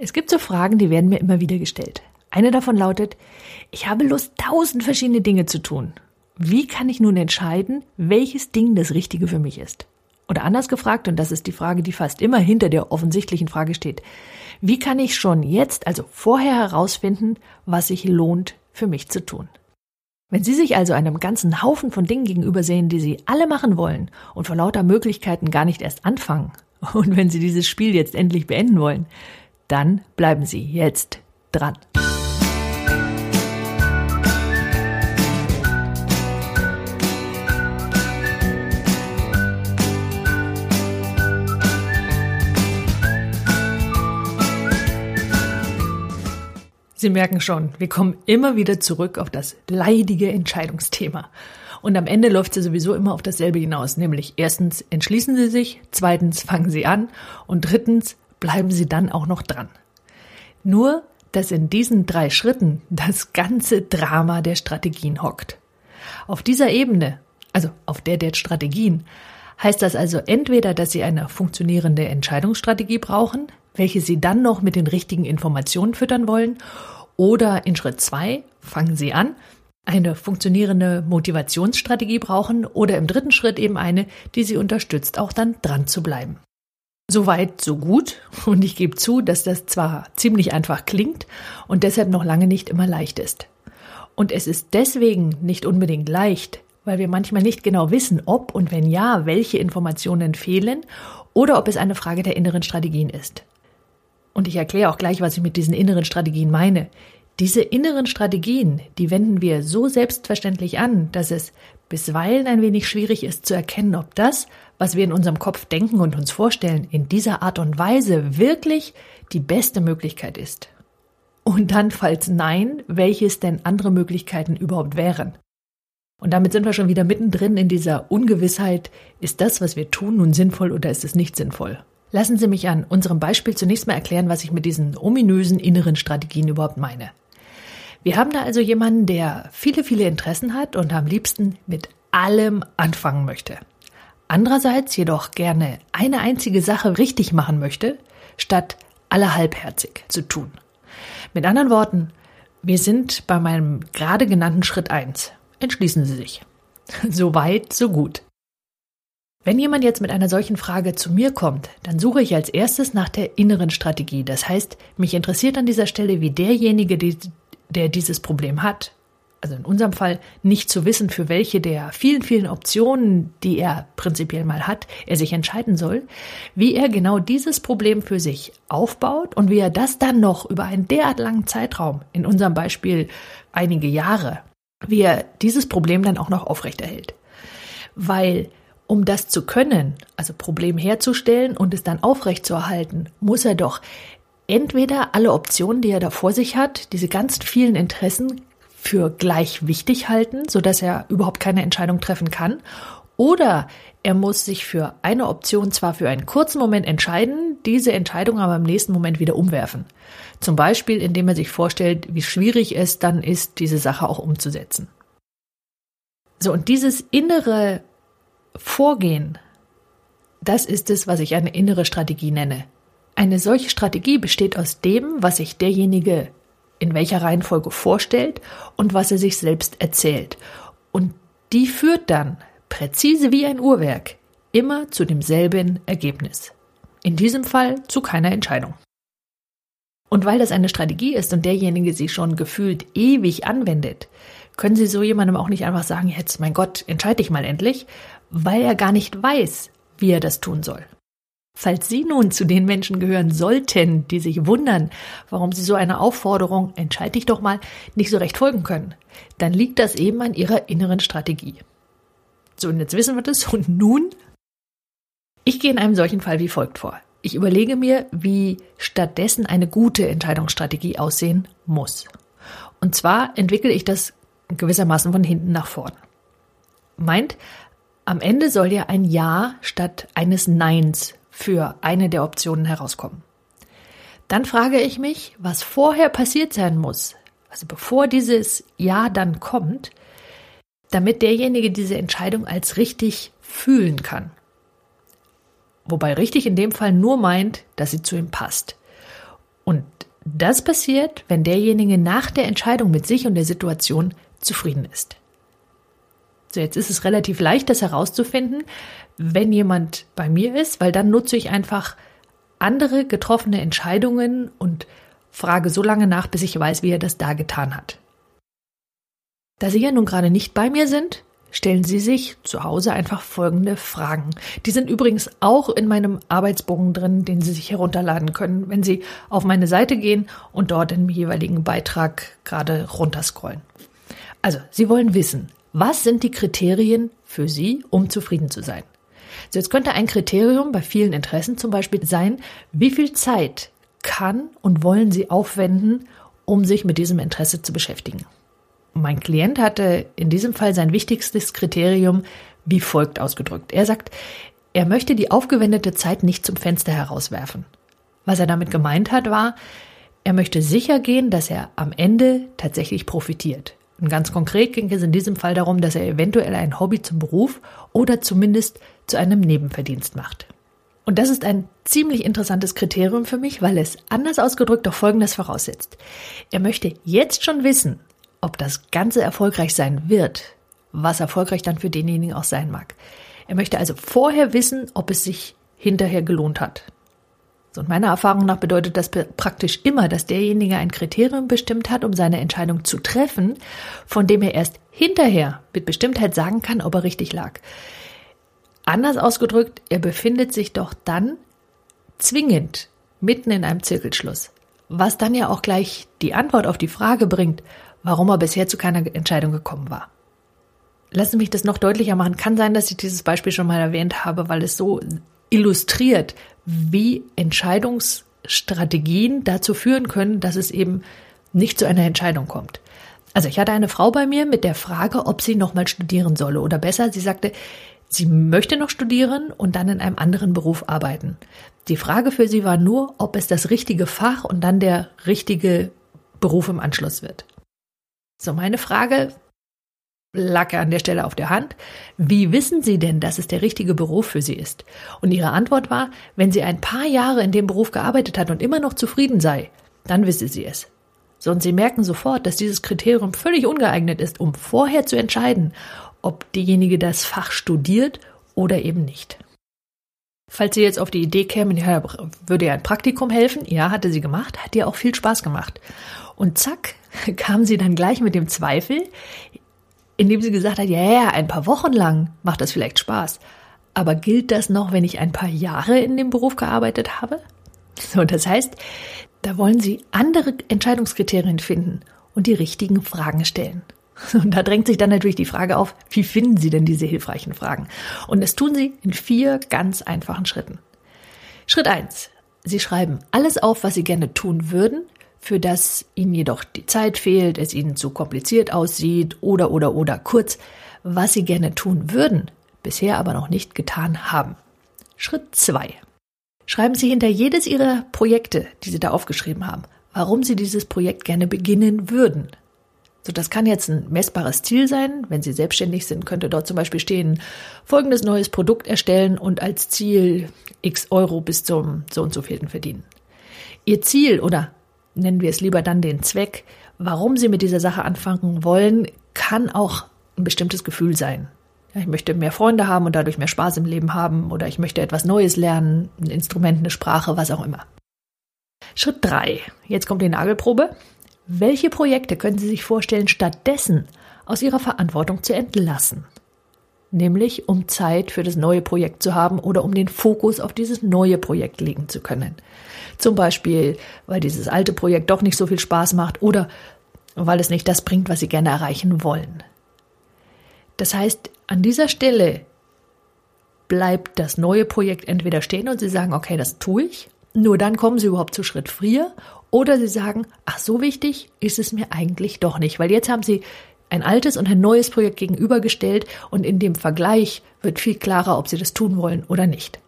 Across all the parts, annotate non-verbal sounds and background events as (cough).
Es gibt so Fragen, die werden mir immer wieder gestellt. Eine davon lautet, ich habe Lust, tausend verschiedene Dinge zu tun. Wie kann ich nun entscheiden, welches Ding das Richtige für mich ist? Oder anders gefragt, und das ist die Frage, die fast immer hinter der offensichtlichen Frage steht, wie kann ich schon jetzt, also vorher herausfinden, was sich lohnt für mich zu tun? Wenn Sie sich also einem ganzen Haufen von Dingen gegenüber sehen, die Sie alle machen wollen und vor lauter Möglichkeiten gar nicht erst anfangen, (laughs) und wenn Sie dieses Spiel jetzt endlich beenden wollen, dann bleiben Sie jetzt dran. Sie merken schon, wir kommen immer wieder zurück auf das leidige Entscheidungsthema. Und am Ende läuft sie sowieso immer auf dasselbe hinaus, nämlich erstens entschließen Sie sich, zweitens fangen Sie an und drittens bleiben Sie dann auch noch dran. Nur, dass in diesen drei Schritten das ganze Drama der Strategien hockt. Auf dieser Ebene, also auf der der Strategien, heißt das also entweder, dass Sie eine funktionierende Entscheidungsstrategie brauchen, welche Sie dann noch mit den richtigen Informationen füttern wollen, oder in Schritt zwei fangen Sie an, eine funktionierende Motivationsstrategie brauchen oder im dritten Schritt eben eine, die Sie unterstützt, auch dann dran zu bleiben. Soweit, so gut. Und ich gebe zu, dass das zwar ziemlich einfach klingt und deshalb noch lange nicht immer leicht ist. Und es ist deswegen nicht unbedingt leicht, weil wir manchmal nicht genau wissen, ob und wenn ja, welche Informationen fehlen oder ob es eine Frage der inneren Strategien ist. Und ich erkläre auch gleich, was ich mit diesen inneren Strategien meine. Diese inneren Strategien, die wenden wir so selbstverständlich an, dass es bisweilen ein wenig schwierig ist zu erkennen, ob das, was wir in unserem Kopf denken und uns vorstellen, in dieser Art und Weise wirklich die beste Möglichkeit ist. Und dann, falls nein, welches denn andere Möglichkeiten überhaupt wären. Und damit sind wir schon wieder mittendrin in dieser Ungewissheit, ist das, was wir tun, nun sinnvoll oder ist es nicht sinnvoll? Lassen Sie mich an unserem Beispiel zunächst mal erklären, was ich mit diesen ominösen inneren Strategien überhaupt meine. Wir haben da also jemanden, der viele, viele Interessen hat und am liebsten mit allem anfangen möchte andererseits jedoch gerne eine einzige Sache richtig machen möchte, statt alle halbherzig zu tun. Mit anderen Worten, wir sind bei meinem gerade genannten Schritt eins. Entschließen Sie sich. (laughs) So weit, so gut. Wenn jemand jetzt mit einer solchen Frage zu mir kommt, dann suche ich als erstes nach der inneren Strategie. Das heißt, mich interessiert an dieser Stelle, wie derjenige, der dieses Problem hat, also in unserem Fall nicht zu wissen, für welche der vielen, vielen Optionen, die er prinzipiell mal hat, er sich entscheiden soll, wie er genau dieses Problem für sich aufbaut und wie er das dann noch über einen derart langen Zeitraum, in unserem Beispiel einige Jahre, wie er dieses Problem dann auch noch aufrechterhält. Weil um das zu können, also Problem herzustellen und es dann aufrechtzuerhalten, muss er doch entweder alle Optionen, die er da vor sich hat, diese ganz vielen Interessen für gleich wichtig halten, so dass er überhaupt keine Entscheidung treffen kann. Oder er muss sich für eine Option zwar für einen kurzen Moment entscheiden, diese Entscheidung aber im nächsten Moment wieder umwerfen. Zum Beispiel, indem er sich vorstellt, wie schwierig es dann ist, diese Sache auch umzusetzen. So, und dieses innere Vorgehen, das ist es, was ich eine innere Strategie nenne. Eine solche Strategie besteht aus dem, was sich derjenige in welcher Reihenfolge vorstellt und was er sich selbst erzählt. Und die führt dann, präzise wie ein Uhrwerk, immer zu demselben Ergebnis. In diesem Fall zu keiner Entscheidung. Und weil das eine Strategie ist und derjenige sie schon gefühlt ewig anwendet, können Sie so jemandem auch nicht einfach sagen, jetzt, mein Gott, entscheide dich mal endlich, weil er gar nicht weiß, wie er das tun soll. Falls Sie nun zu den Menschen gehören sollten, die sich wundern, warum Sie so einer Aufforderung, entscheide dich doch mal, nicht so recht folgen können, dann liegt das eben an Ihrer inneren Strategie. So, und jetzt wissen wir das. Und nun? Ich gehe in einem solchen Fall wie folgt vor. Ich überlege mir, wie stattdessen eine gute Entscheidungsstrategie aussehen muss. Und zwar entwickle ich das gewissermaßen von hinten nach vorn. Meint, am Ende soll ja ein Ja statt eines Neins für eine der Optionen herauskommen. Dann frage ich mich, was vorher passiert sein muss, also bevor dieses Ja dann kommt, damit derjenige diese Entscheidung als richtig fühlen kann. Wobei richtig in dem Fall nur meint, dass sie zu ihm passt. Und das passiert, wenn derjenige nach der Entscheidung mit sich und der Situation zufrieden ist. So, jetzt ist es relativ leicht, das herauszufinden, wenn jemand bei mir ist, weil dann nutze ich einfach andere getroffene Entscheidungen und frage so lange nach, bis ich weiß, wie er das da getan hat. Da Sie ja nun gerade nicht bei mir sind, stellen Sie sich zu Hause einfach folgende Fragen. Die sind übrigens auch in meinem Arbeitsbogen drin, den Sie sich herunterladen können, wenn Sie auf meine Seite gehen und dort im jeweiligen Beitrag gerade runterscrollen. Also, Sie wollen wissen, was sind die Kriterien für Sie, um zufrieden zu sein? So, jetzt könnte ein Kriterium bei vielen Interessen zum Beispiel sein, wie viel Zeit kann und wollen Sie aufwenden, um sich mit diesem Interesse zu beschäftigen. Mein Klient hatte in diesem Fall sein wichtigstes Kriterium wie folgt ausgedrückt. Er sagt, er möchte die aufgewendete Zeit nicht zum Fenster herauswerfen. Was er damit gemeint hat, war, er möchte sicher gehen, dass er am Ende tatsächlich profitiert. Und ganz konkret ging es in diesem Fall darum, dass er eventuell ein Hobby zum Beruf oder zumindest zu einem Nebenverdienst macht. Und das ist ein ziemlich interessantes Kriterium für mich, weil es anders ausgedrückt auch Folgendes voraussetzt. Er möchte jetzt schon wissen, ob das Ganze erfolgreich sein wird, was erfolgreich dann für denjenigen auch sein mag. Er möchte also vorher wissen, ob es sich hinterher gelohnt hat. Und meiner Erfahrung nach bedeutet das praktisch immer, dass derjenige ein Kriterium bestimmt hat, um seine Entscheidung zu treffen, von dem er erst hinterher mit Bestimmtheit sagen kann, ob er richtig lag. Anders ausgedrückt, er befindet sich doch dann zwingend mitten in einem Zirkelschluss, was dann ja auch gleich die Antwort auf die Frage bringt, warum er bisher zu keiner Entscheidung gekommen war. Lassen Sie mich das noch deutlicher machen. Kann sein, dass ich dieses Beispiel schon mal erwähnt habe, weil es so illustriert, wie Entscheidungsstrategien dazu führen können, dass es eben nicht zu einer Entscheidung kommt. Also ich hatte eine Frau bei mir mit der Frage, ob sie nochmal studieren solle oder besser, sie sagte, sie möchte noch studieren und dann in einem anderen Beruf arbeiten. Die Frage für sie war nur, ob es das richtige Fach und dann der richtige Beruf im Anschluss wird. So meine Frage, er an der Stelle auf der Hand. Wie wissen Sie denn, dass es der richtige Beruf für Sie ist? Und Ihre Antwort war, wenn sie ein paar Jahre in dem Beruf gearbeitet hat und immer noch zufrieden sei, dann wisse sie es. So, Sie merken sofort, dass dieses Kriterium völlig ungeeignet ist, um vorher zu entscheiden, ob diejenige das Fach studiert oder eben nicht. Falls Sie jetzt auf die Idee kämen, ja, würde ja ein Praktikum helfen, ja, hatte sie gemacht, hat ihr auch viel Spaß gemacht. Und zack, (laughs) kam sie dann gleich mit dem Zweifel, indem sie gesagt hat, ja, ja, ein paar Wochen lang macht das vielleicht Spaß. Aber gilt das noch, wenn ich ein paar Jahre in dem Beruf gearbeitet habe? So, das heißt, da wollen Sie andere Entscheidungskriterien finden und die richtigen Fragen stellen. Und da drängt sich dann natürlich die Frage auf, wie finden Sie denn diese hilfreichen Fragen? Und das tun Sie in vier ganz einfachen Schritten. Schritt eins: Sie schreiben alles auf, was Sie gerne tun würden, für das ihnen jedoch die Zeit fehlt, es ihnen zu kompliziert aussieht oder oder oder kurz, was sie gerne tun würden, bisher aber noch nicht getan haben. Schritt zwei: Schreiben Sie hinter jedes Ihrer Projekte, die Sie da aufgeschrieben haben, warum Sie dieses Projekt gerne beginnen würden. So, das kann jetzt ein messbares Ziel sein. Wenn Sie selbstständig sind, könnte dort zum Beispiel stehen, folgendes neues Produkt erstellen und als Ziel x Euro bis zum so und so vielten verdienen. Ihr Ziel oder nennen wir es lieber dann den Zweck, warum Sie mit dieser Sache anfangen wollen, kann auch ein bestimmtes Gefühl sein. ich möchte mehr Freunde haben und dadurch mehr Spaß im Leben haben oder ich möchte etwas Neues lernen, ein Instrument, eine Sprache, was auch immer. Schritt drei. Jetzt kommt die Nagelprobe. Welche Projekte können Sie sich vorstellen, stattdessen aus Ihrer Verantwortung zu entlassen? Nämlich um Zeit für das neue Projekt zu haben oder um den Fokus auf dieses neue Projekt legen zu können. Zum Beispiel, weil dieses alte Projekt doch nicht so viel Spaß macht oder weil es nicht das bringt, was Sie gerne erreichen wollen. Das heißt, an dieser Stelle bleibt das neue Projekt entweder stehen und Sie sagen, okay, das tue ich, nur dann kommen Sie überhaupt zu Schritt 4 oder Sie sagen, ach, so wichtig ist es mir eigentlich doch nicht, weil jetzt haben Sie ein altes und ein neues Projekt gegenübergestellt und in dem Vergleich wird viel klarer, ob Sie das tun wollen oder nicht.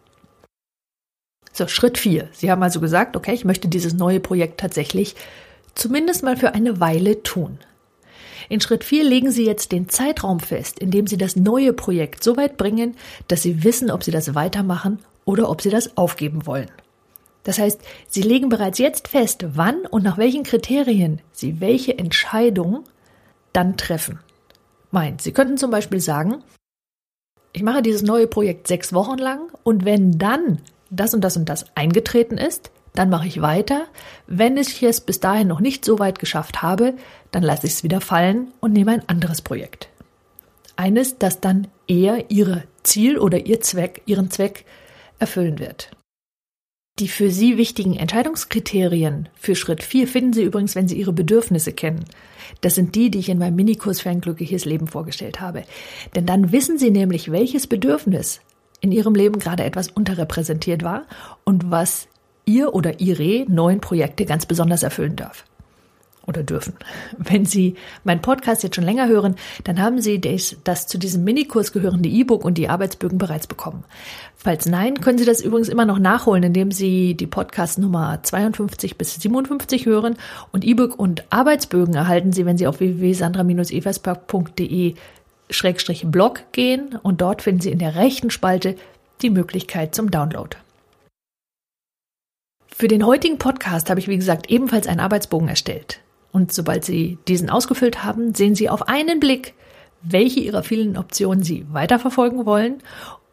So, Schritt vier. Sie haben also gesagt, okay, ich möchte dieses neue Projekt tatsächlich zumindest mal für eine Weile tun. In Schritt vier legen Sie jetzt den Zeitraum fest, in dem Sie das neue Projekt so weit bringen, dass Sie wissen, ob Sie das weitermachen oder ob Sie das aufgeben wollen. Das heißt, Sie legen bereits jetzt fest, wann und nach welchen Kriterien Sie welche Entscheidung dann treffen. Meint, Sie könnten zum Beispiel sagen, ich mache dieses neue Projekt sechs Wochen lang und wenn dann das und das und das eingetreten ist, dann mache ich weiter. Wenn ich es bis dahin noch nicht so weit geschafft habe, dann lasse ich es wieder fallen und nehme ein anderes Projekt. Eines, das dann eher Ihr Ziel oder Ihr Zweck, Ihren Zweck erfüllen wird. Die für Sie wichtigen Entscheidungskriterien für Schritt 4 finden Sie übrigens, wenn Sie Ihre Bedürfnisse kennen. Das sind die, die ich in meinem Minikurs für ein glückliches Leben vorgestellt habe. Denn dann wissen Sie nämlich, welches Bedürfnis in Ihrem Leben gerade etwas unterrepräsentiert war und was Ihr oder Ihre neuen Projekte ganz besonders erfüllen darf oder dürfen. Wenn Sie meinen Podcast jetzt schon länger hören, dann haben Sie das, zu diesem Minikurs gehörende E-Book und die Arbeitsbögen bereits bekommen. Falls nein, können Sie das übrigens immer noch nachholen, indem Sie die Podcast Nummer 52 bis 57 hören und E-Book und Arbeitsbögen erhalten Sie, wenn Sie auf www.sandra-eversberg.de Blog gehen und dort finden Sie in der rechten Spalte die Möglichkeit zum Download. Für den heutigen Podcast habe ich, wie gesagt, ebenfalls einen Arbeitsbogen erstellt. Und sobald Sie diesen ausgefüllt haben, sehen Sie auf einen Blick, welche Ihrer vielen Optionen Sie weiterverfolgen wollen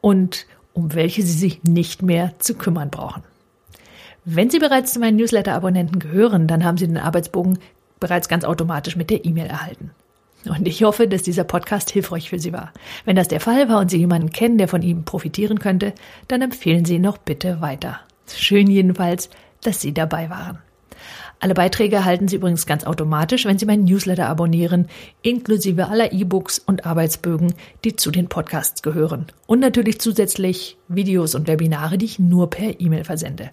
und um welche Sie sich nicht mehr zu kümmern brauchen. Wenn Sie bereits zu meinen Newsletter-Abonnenten gehören, dann haben Sie den Arbeitsbogen bereits ganz automatisch mit der E-Mail erhalten. Und ich hoffe, dass dieser Podcast hilfreich für Sie war. Wenn das der Fall war und Sie jemanden kennen, der von ihm profitieren könnte, dann empfehlen Sie ihn noch bitte weiter. Schön jedenfalls, dass Sie dabei waren. Alle Beiträge erhalten Sie übrigens ganz automatisch, wenn Sie meinen Newsletter abonnieren, inklusive aller E-Books und Arbeitsbögen, die zu den Podcasts gehören. Und natürlich zusätzlich Videos und Webinare, die ich nur per E-Mail versende.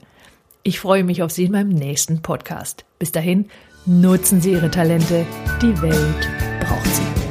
Ich freue mich auf Sie in meinem nächsten Podcast. Bis dahin, nutzen Sie Ihre Talente. Die Welt braucht sie.